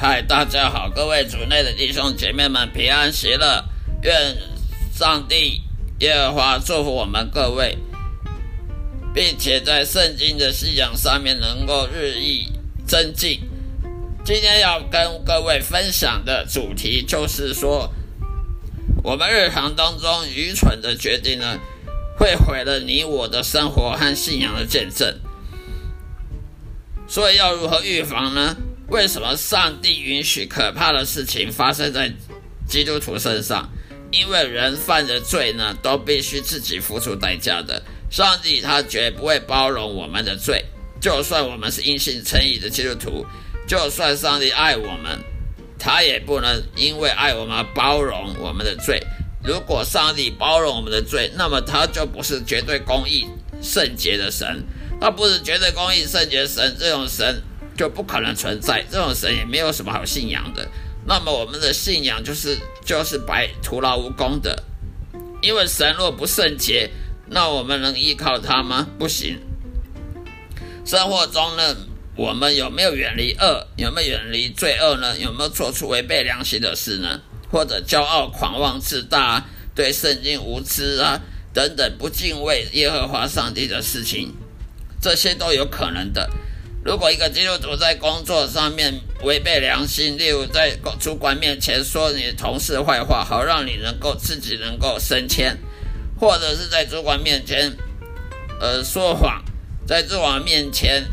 嗨，大家好，各位主内的弟兄姐妹们平安喜乐，愿上帝耶和华祝福我们各位，并且在圣经的信仰上面能够日益增进。今天要跟各位分享的主题就是说，我们日常当中愚蠢的决定呢，会毁了你我的生活和信仰的见证。所以要如何预防呢？为什么上帝允许可怕的事情发生在基督徒身上？因为人犯的罪呢，都必须自己付出代价的。上帝他绝不会包容我们的罪，就算我们是因信称义的基督徒，就算上帝爱我们，他也不能因为爱我们包容我们的罪。如果上帝包容我们的罪，那么他就不是绝对公义圣洁的神，他不是绝对公义圣洁的神这种神。就不可能存在这种神，也没有什么好信仰的。那么我们的信仰就是就是白徒劳无功的，因为神若不圣洁，那我们能依靠他吗？不行。生活中呢，我们有没有远离恶？有没有远离罪恶呢？有没有做出违背良心的事呢？或者骄傲、狂妄、自大，对圣经无知啊等等不敬畏耶和华上帝的事情，这些都有可能的。如果一个基督徒在工作上面违背良心，例如在主管面前说你同事坏话，好让你能够自己能够升迁，或者是在主管面前呃说谎，在主管面前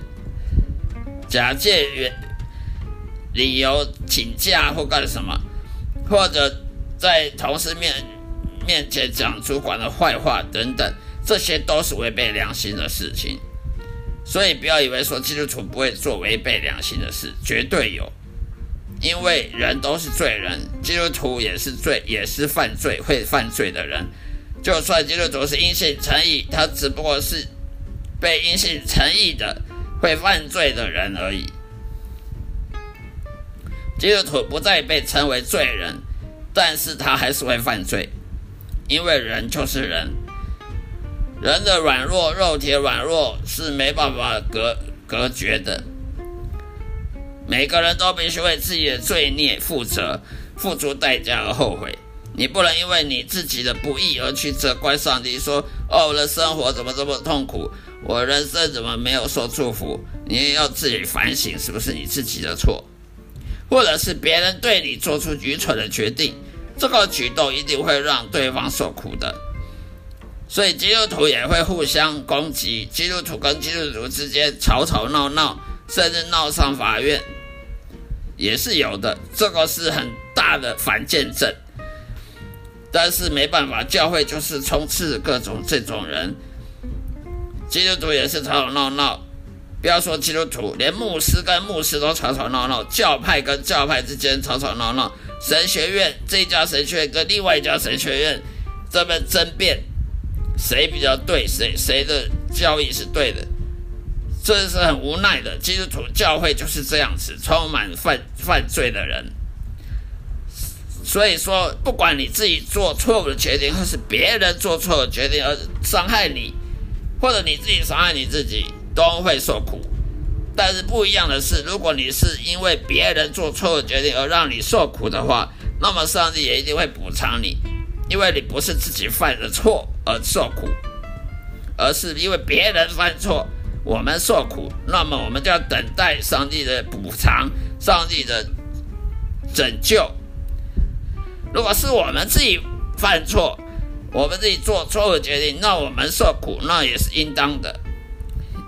假借原理由请假或干什么，或者在同事面面前讲主管的坏话等等，这些都是违背良心的事情。所以不要以为说基督徒不会做违背良心的事，绝对有，因为人都是罪人，基督徒也是罪，也是犯罪会犯罪的人。就算基督徒是因信诚意，他只不过是被因信诚意的会犯罪的人而已。基督徒不再被称为罪人，但是他还是会犯罪，因为人就是人。人的软弱，肉体软弱是没办法隔隔绝的。每个人都必须为自己的罪孽负责，付出代价而后悔。你不能因为你自己的不义而去责怪上帝，说：“哦，我的生活怎么这么痛苦？我人生怎么没有受祝福？”你也要自己反省，是不是你自己的错，或者是别人对你做出愚蠢的决定，这个举动一定会让对方受苦的。所以基督徒也会互相攻击，基督徒跟基督徒之间吵吵闹闹，甚至闹上法院，也是有的。这个是很大的反见证。但是没办法，教会就是充斥各种这种人，基督徒也是吵吵闹闹。不要说基督徒，连牧师跟牧师都吵吵闹闹，教派跟教派之间吵吵闹闹，神学院这一家神学院跟另外一家神学院这边争辩，谁比较对，谁谁的教义是对的，这是很无奈的。基督徒教会就是这样子，充满犯犯罪的人。所以说，不管你自己做错误的决定，或是别人做错的决定而伤害你，或者你自己伤害你自己，都会受苦。但是不一样的是，如果你是因为别人做错的决定而让你受苦的话，那么上帝也一定会补偿你，因为你不是自己犯的错而受苦，而是因为别人犯错，我们受苦，那么我们就要等待上帝的补偿，上帝的拯救。如果是我们自己犯错，我们自己做错误决定，那我们受苦，那也是应当的，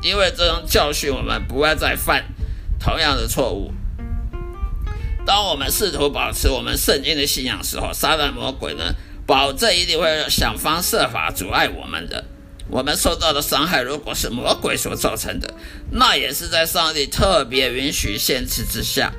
因为这种教训我们不会再犯同样的错误。当我们试图保持我们圣经的信仰时候，撒旦魔鬼呢，保证一定会想方设法阻碍我们的。我们受到的伤害，如果是魔鬼所造成的，那也是在上帝特别允许限制之下。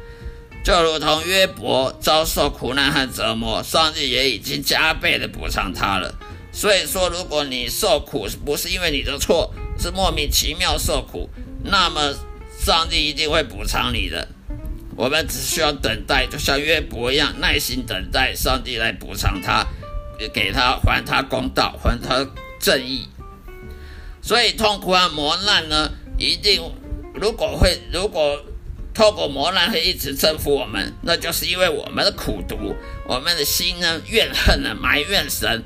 就如同约伯遭受苦难和折磨，上帝也已经加倍的补偿他了。所以说，如果你受苦不是因为你的错，是莫名其妙受苦，那么上帝一定会补偿你的。我们只需要等待，就像约伯一样，耐心等待上帝来补偿他，给他还他公道，还他正义。所以痛苦和磨难呢，一定如果会如果。透过磨难会一直征服我们，那就是因为我们的苦毒，我们的心呢怨恨呢埋怨神，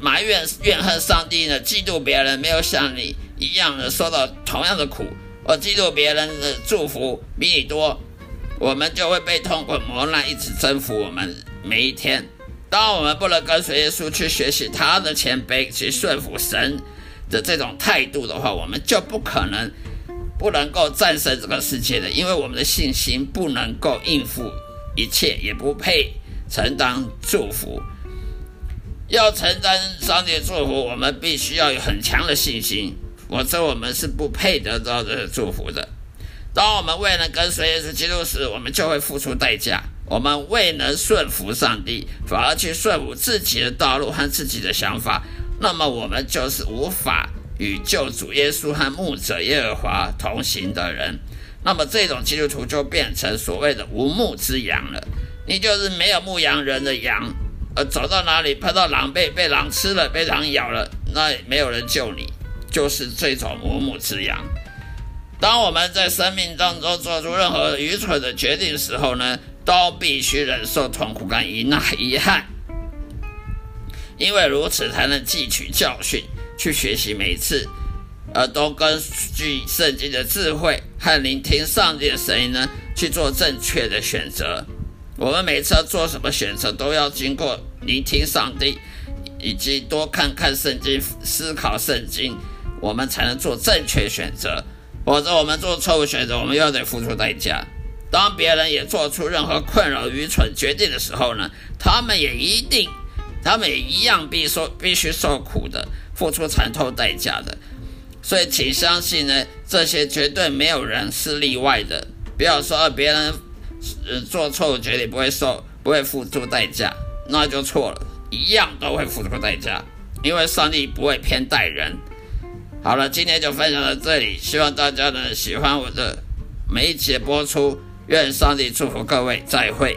埋怨怨恨上帝呢，嫉妒别人没有像你一样的受到同样的苦，而嫉妒别人的祝福比你多，我们就会被痛苦磨难一直征服我们每一天。当我们不能跟随耶稣去学习他的谦卑，去顺服神的这种态度的话，我们就不可能。不能够战胜这个世界的，因为我们的信心不能够应付一切，也不配承担祝福。要承担上帝祝福，我们必须要有很强的信心，否则我们是不配得到这祝福的。当我们未能跟随耶稣基督时，我们就会付出代价。我们未能顺服上帝，反而去顺服自己的道路和自己的想法，那么我们就是无法。与救主耶稣和牧者耶和华同行的人，那么这种基督徒就变成所谓的无牧之羊了。你就是没有牧羊人的羊，呃走到哪里碰到狼被被狼吃了，被狼咬了，那也没有人救你，就是这种无牧之羊。当我们在生命当中做出任何愚蠢的决定的时候呢，都必须忍受痛苦跟遗那遗憾，因为如此才能汲取教训。去学习每次，呃，都根据圣经的智慧和聆听上帝的声音呢，去做正确的选择。我们每次要做什么选择，都要经过聆听上帝，以及多看看圣经、思考圣经，我们才能做正确选择。否则，我们做错误选择，我们又得付出代价。当别人也做出任何困扰、愚蠢决定的时候呢，他们也一定，他们也一样必受必须受苦的。付出惨痛代价的，所以请相信呢，这些绝对没有人是例外的。不要说别人呃做错误决定不会受不会付出代价，那就错了，一样都会付出代价，因为上帝不会偏待人。好了，今天就分享到这里，希望大家呢喜欢我的每一节播出，愿上帝祝福各位，再会。